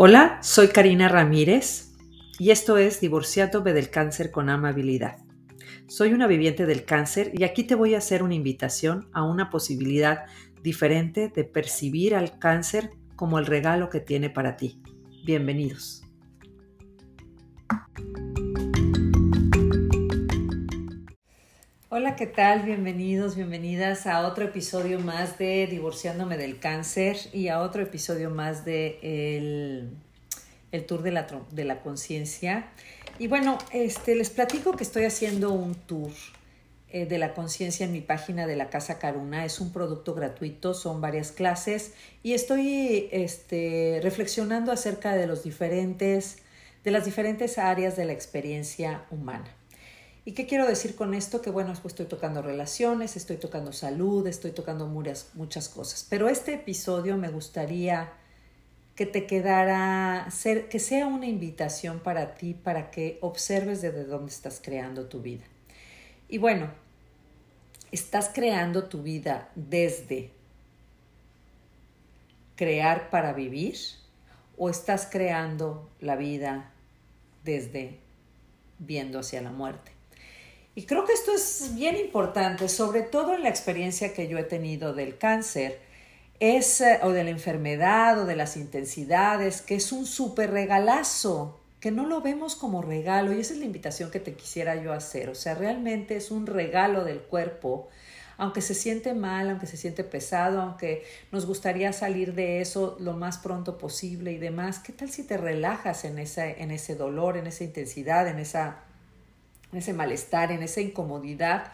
Hola, soy Karina Ramírez y esto es Divorciándome del cáncer con amabilidad. Soy una viviente del cáncer y aquí te voy a hacer una invitación a una posibilidad diferente de percibir al cáncer como el regalo que tiene para ti. Bienvenidos. Hola, ¿qué tal? Bienvenidos, bienvenidas a otro episodio más de Divorciándome del Cáncer y a otro episodio más de el, el Tour de la, de la Conciencia. Y bueno, este, les platico que estoy haciendo un tour eh, de la conciencia en mi página de la Casa Caruna. Es un producto gratuito, son varias clases y estoy este, reflexionando acerca de, los diferentes, de las diferentes áreas de la experiencia humana. ¿Y qué quiero decir con esto? Que bueno, pues estoy tocando relaciones, estoy tocando salud, estoy tocando muchas, muchas cosas. Pero este episodio me gustaría que te quedara, ser, que sea una invitación para ti, para que observes desde dónde estás creando tu vida. Y bueno, estás creando tu vida desde crear para vivir o estás creando la vida desde viendo hacia la muerte. Y creo que esto es bien importante, sobre todo en la experiencia que yo he tenido del cáncer, es, eh, o de la enfermedad, o de las intensidades, que es un súper regalazo, que no lo vemos como regalo, y esa es la invitación que te quisiera yo hacer. O sea, realmente es un regalo del cuerpo, aunque se siente mal, aunque se siente pesado, aunque nos gustaría salir de eso lo más pronto posible y demás, ¿qué tal si te relajas en, esa, en ese dolor, en esa intensidad, en esa en ese malestar, en esa incomodidad,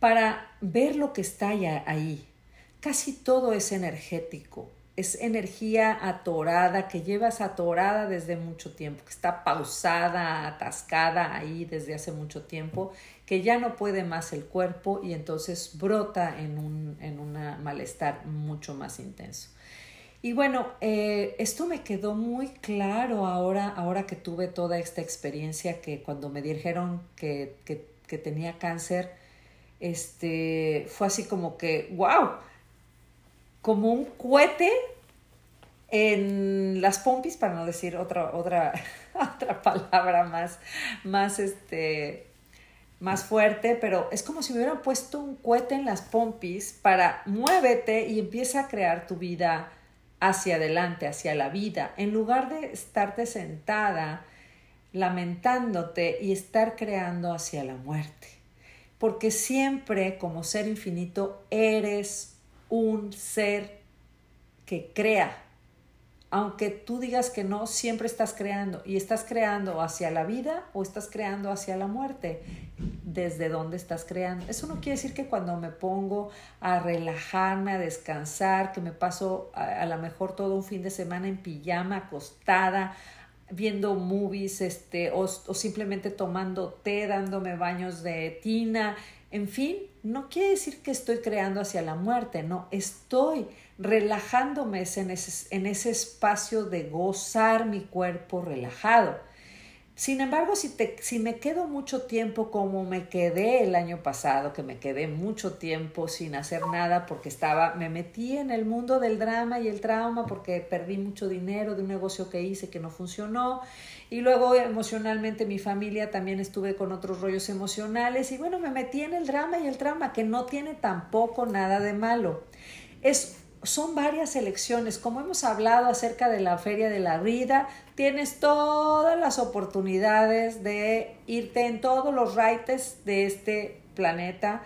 para ver lo que está ahí. Casi todo es energético, es energía atorada que llevas atorada desde mucho tiempo, que está pausada, atascada ahí desde hace mucho tiempo, que ya no puede más el cuerpo y entonces brota en un en malestar mucho más intenso. Y bueno, eh, esto me quedó muy claro ahora, ahora que tuve toda esta experiencia que cuando me dijeron que, que, que tenía cáncer, este, fue así como que, wow, como un cohete en las pompis, para no decir otra, otra, otra palabra más, más, este, más fuerte, pero es como si me hubieran puesto un cohete en las pompis para muévete y empieza a crear tu vida hacia adelante, hacia la vida, en lugar de estarte sentada lamentándote y estar creando hacia la muerte. Porque siempre como ser infinito eres un ser que crea, aunque tú digas que no, siempre estás creando y estás creando hacia la vida o estás creando hacia la muerte. ¿Desde dónde estás creando? Eso no quiere decir que cuando me pongo a relajarme, a descansar, que me paso a, lo mejor todo un fin de semana en pijama, acostada, viendo movies, este, o, o simplemente tomando té, dándome baños de tina, en fin, no quiere decir que estoy creando hacia la muerte, no, estoy relajándome en ese, en ese espacio de gozar mi cuerpo relajado. Sin embargo, si, te, si me quedo mucho tiempo como me quedé el año pasado, que me quedé mucho tiempo sin hacer nada porque estaba, me metí en el mundo del drama y el trauma porque perdí mucho dinero de un negocio que hice que no funcionó y luego emocionalmente mi familia también estuve con otros rollos emocionales y bueno, me metí en el drama y el trauma que no tiene tampoco nada de malo. Es son varias elecciones. Como hemos hablado acerca de la Feria de la Vida, tienes todas las oportunidades de irte en todos los raites de este planeta,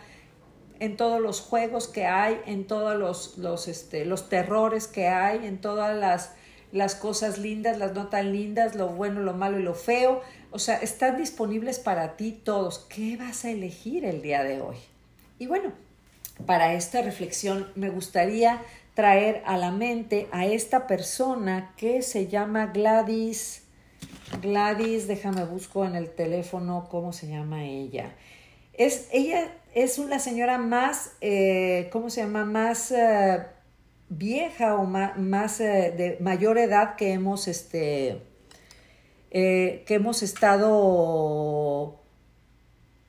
en todos los juegos que hay, en todos los, los, este, los terrores que hay, en todas las, las cosas lindas, las no tan lindas, lo bueno, lo malo y lo feo. O sea, están disponibles para ti todos. ¿Qué vas a elegir el día de hoy? Y bueno, para esta reflexión me gustaría traer a la mente a esta persona que se llama Gladys. Gladys, déjame busco en el teléfono cómo se llama ella. Es, ella es una señora más, eh, ¿cómo se llama? Más eh, vieja o más, eh, de mayor edad que hemos, este, que hemos estado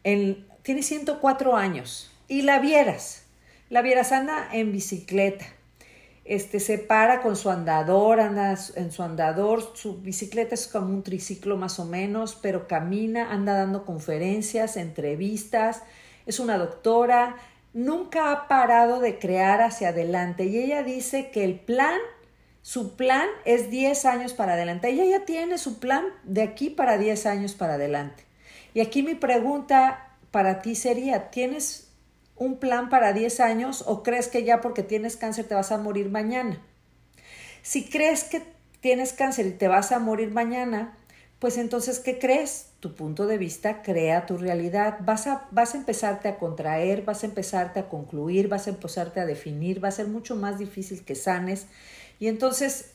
en, tiene 104 años. Y la vieras, la vieras anda en bicicleta este, se para con su andador, anda en su andador, su bicicleta es como un triciclo más o menos, pero camina, anda dando conferencias, entrevistas, es una doctora, nunca ha parado de crear hacia adelante y ella dice que el plan, su plan es 10 años para adelante. Ella ya tiene su plan de aquí para 10 años para adelante. Y aquí mi pregunta para ti sería, ¿tienes un plan para 10 años o crees que ya porque tienes cáncer te vas a morir mañana? Si crees que tienes cáncer y te vas a morir mañana, pues entonces, ¿qué crees? Tu punto de vista crea tu realidad. Vas a, vas a empezarte a contraer, vas a empezarte a concluir, vas a empezarte a definir, va a ser mucho más difícil que sanes. Y entonces,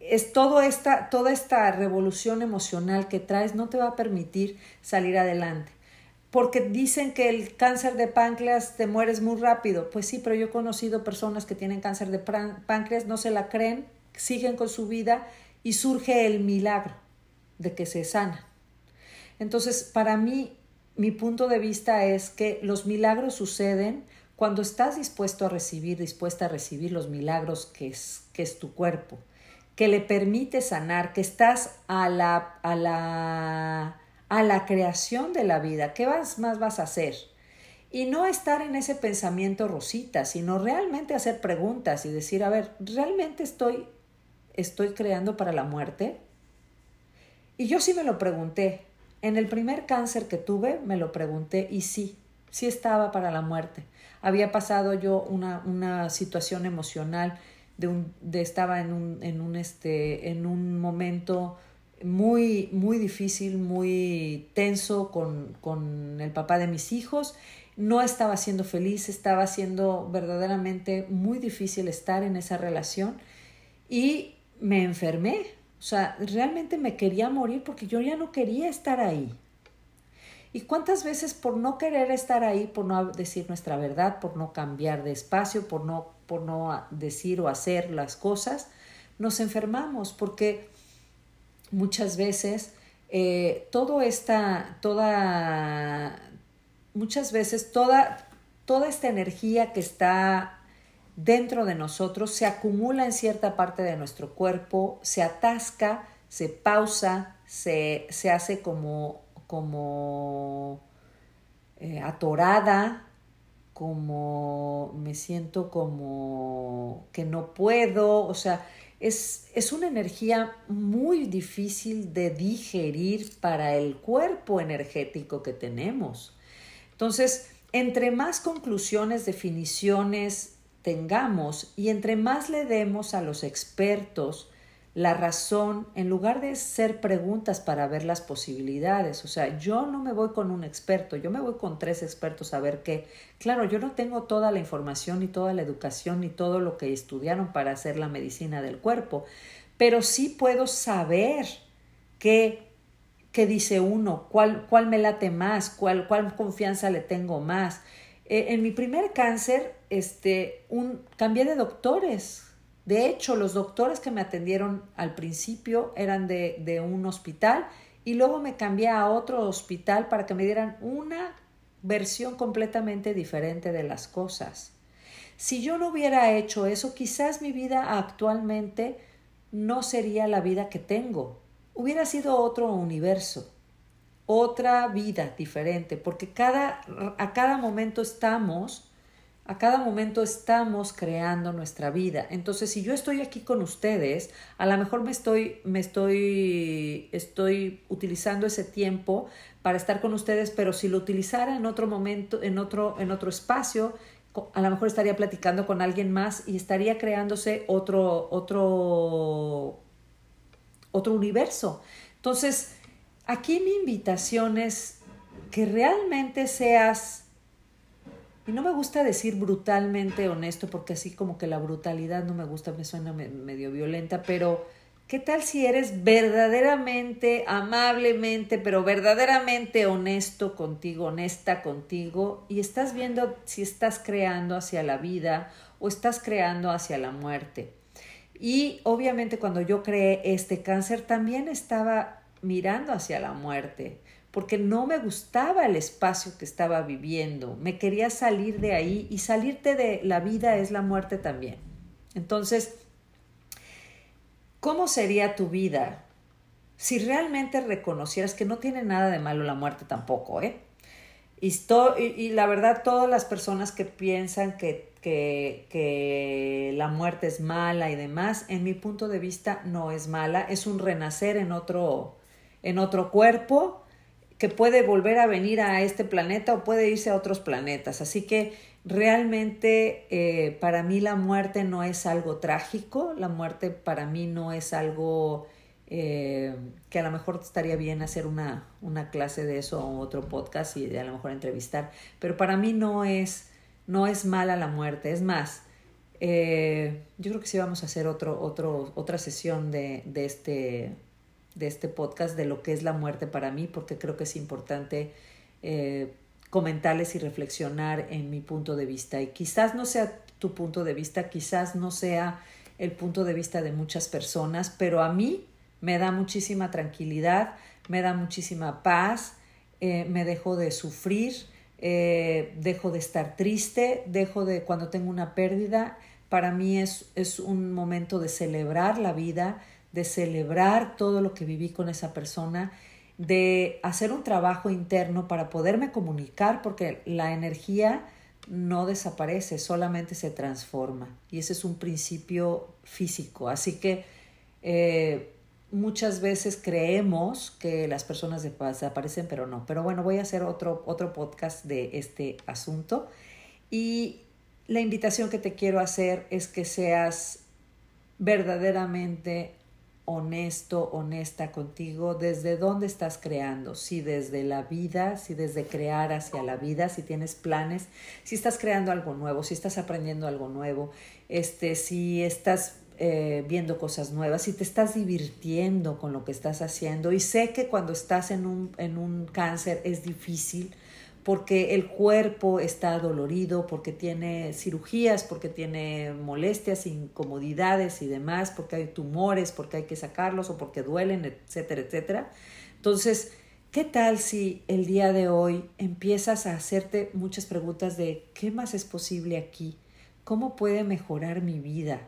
es todo esta, toda esta revolución emocional que traes no te va a permitir salir adelante porque dicen que el cáncer de páncreas te mueres muy rápido. Pues sí, pero yo he conocido personas que tienen cáncer de páncreas, no se la creen, siguen con su vida y surge el milagro de que se sana. Entonces, para mí, mi punto de vista es que los milagros suceden cuando estás dispuesto a recibir, dispuesta a recibir los milagros que es, que es tu cuerpo, que le permite sanar, que estás a la, a la a la creación de la vida. ¿Qué más vas a hacer? Y no estar en ese pensamiento rosita, sino realmente hacer preguntas y decir, a ver, ¿realmente estoy, estoy creando para la muerte? Y yo sí me lo pregunté. En el primer cáncer que tuve, me lo pregunté y sí, sí estaba para la muerte. Había pasado yo una, una situación emocional de un, de estaba en un, en un, este, en un momento muy, muy difícil, muy tenso con, con el papá de mis hijos. No estaba siendo feliz, estaba siendo verdaderamente muy difícil estar en esa relación y me enfermé. O sea, realmente me quería morir porque yo ya no quería estar ahí. ¿Y cuántas veces por no querer estar ahí, por no decir nuestra verdad, por no cambiar de espacio, por no, por no decir o hacer las cosas, nos enfermamos? Porque muchas veces eh, todo esta, toda, muchas veces toda, toda esta energía que está dentro de nosotros se acumula en cierta parte de nuestro cuerpo, se atasca, se pausa, se, se hace como, como eh, atorada, como me siento como que no puedo, o sea, es, una energía muy difícil de digerir para el cuerpo energético que tenemos. Entonces, entre más conclusiones, definiciones tengamos y entre más le demos a los expertos la razón en lugar de ser preguntas para ver las posibilidades. O sea, yo no me voy con un experto, yo me voy con tres expertos a ver qué. Claro, yo no tengo toda la información ni toda la educación ni todo lo que estudiaron para hacer la medicina del cuerpo, pero sí puedo saber qué, qué dice uno, cuál, cuál me late más, cuál, cuál confianza le tengo más. Eh, en mi primer cáncer, este, un, cambié de doctores de hecho, los doctores que me atendieron al principio eran de, de un hospital y luego me cambié a otro hospital para que me dieran una versión completamente diferente de las cosas. Si yo no hubiera hecho eso, quizás mi vida actualmente no sería la vida que tengo. Hubiera sido otro universo, otra vida diferente, porque cada, a cada momento estamos a cada momento estamos creando nuestra vida. Entonces, si yo estoy aquí con ustedes, a lo mejor me estoy, me estoy, estoy utilizando ese tiempo para estar con ustedes, pero si lo utilizara en otro momento, en otro, en otro espacio, a lo mejor estaría platicando con alguien más y estaría creándose otro, otro, otro universo. Entonces, aquí mi invitación es que realmente seas y no me gusta decir brutalmente honesto, porque así como que la brutalidad no me gusta, me suena medio violenta, pero ¿qué tal si eres verdaderamente, amablemente, pero verdaderamente honesto contigo, honesta contigo, y estás viendo si estás creando hacia la vida o estás creando hacia la muerte? Y obviamente cuando yo creé este cáncer también estaba mirando hacia la muerte porque no me gustaba el espacio que estaba viviendo, me quería salir de ahí y salirte de la vida es la muerte también. Entonces, ¿cómo sería tu vida si realmente reconocieras que no tiene nada de malo la muerte tampoco, ¿eh? Y, y, la verdad, todas las personas que piensan que, que, que, la muerte es mala y demás, en mi punto de vista no es mala, es un renacer en otro, en otro cuerpo que puede volver a venir a este planeta o puede irse a otros planetas. Así que realmente eh, para mí la muerte no es algo trágico, la muerte para mí no es algo eh, que a lo mejor estaría bien hacer una, una clase de eso o otro podcast y a lo mejor entrevistar, pero para mí no es, no es mala la muerte, es más, eh, yo creo que sí vamos a hacer otro, otro, otra sesión de, de este de este podcast de lo que es la muerte para mí, porque creo que es importante eh, comentarles y reflexionar en mi punto de vista. Y quizás no sea tu punto de vista, quizás no sea el punto de vista de muchas personas, pero a mí me da muchísima tranquilidad, me da muchísima paz, eh, me dejo de sufrir, eh, dejo de estar triste, dejo de cuando tengo una pérdida. Para mí es, es un momento de celebrar la vida, de celebrar todo lo que viví con esa persona, de hacer un trabajo interno para poderme comunicar, porque la energía no desaparece, solamente se transforma. Y ese es un principio físico. Así que eh, muchas veces creemos que las personas desaparecen, pero no. Pero bueno, voy a hacer otro, otro podcast de este asunto. Y la invitación que te quiero hacer es que seas verdaderamente honesto, honesta contigo, desde dónde estás creando, si desde la vida, si desde crear hacia la vida, si tienes planes, si estás creando algo nuevo, si estás aprendiendo algo nuevo, este, si estás eh, viendo cosas nuevas, si te estás divirtiendo con lo que estás haciendo. Y sé que cuando estás en un, en un cáncer es difícil, porque el cuerpo está dolorido, porque tiene cirugías, porque tiene molestias, incomodidades y demás, porque hay tumores, porque hay que sacarlos o porque duelen, etcétera, etcétera. Entonces, ¿qué tal si el día de hoy empiezas a hacerte muchas preguntas de qué más es posible aquí? ¿Cómo puede mejorar mi vida?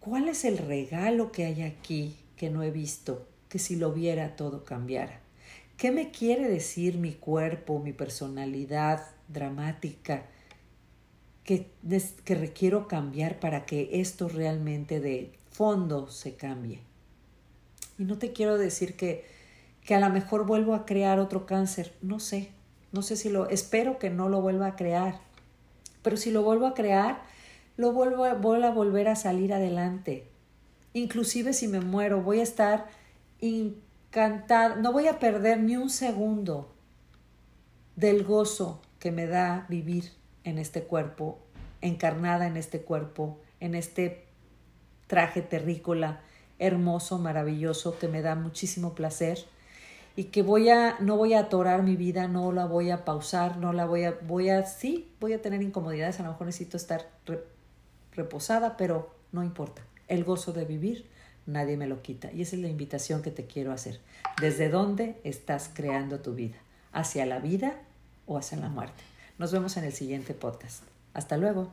¿Cuál es el regalo que hay aquí que no he visto, que si lo viera todo cambiara? ¿Qué me quiere decir mi cuerpo, mi personalidad dramática que, que requiero cambiar para que esto realmente de fondo se cambie? Y no te quiero decir que, que a lo mejor vuelvo a crear otro cáncer, no sé, no sé si lo, espero que no lo vuelva a crear, pero si lo vuelvo a crear, lo vuelvo a, volver a salir adelante. Inclusive si me muero, voy a estar cantar, no voy a perder ni un segundo del gozo que me da vivir en este cuerpo, encarnada en este cuerpo, en este traje terrícola, hermoso, maravilloso, que me da muchísimo placer y que voy a, no voy a atorar mi vida, no la voy a pausar, no la voy a, voy a, sí, voy a tener incomodidades, a lo mejor necesito estar reposada, pero no importa. El gozo de vivir nadie me lo quita. Y esa es la invitación que te quiero hacer. ¿Desde dónde estás creando tu vida? ¿Hacia la vida o hacia la muerte? Nos vemos en el siguiente podcast. Hasta luego.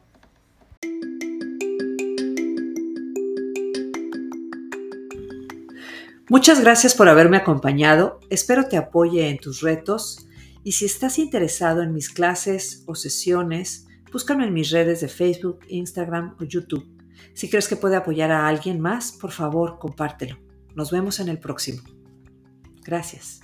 Muchas gracias por haberme acompañado. Espero te apoye en tus retos y si estás interesado en mis clases o sesiones, búscame en mis redes de Facebook, Instagram o YouTube. Si crees que puede apoyar a alguien más, por favor, compártelo. Nos vemos en el próximo. Gracias.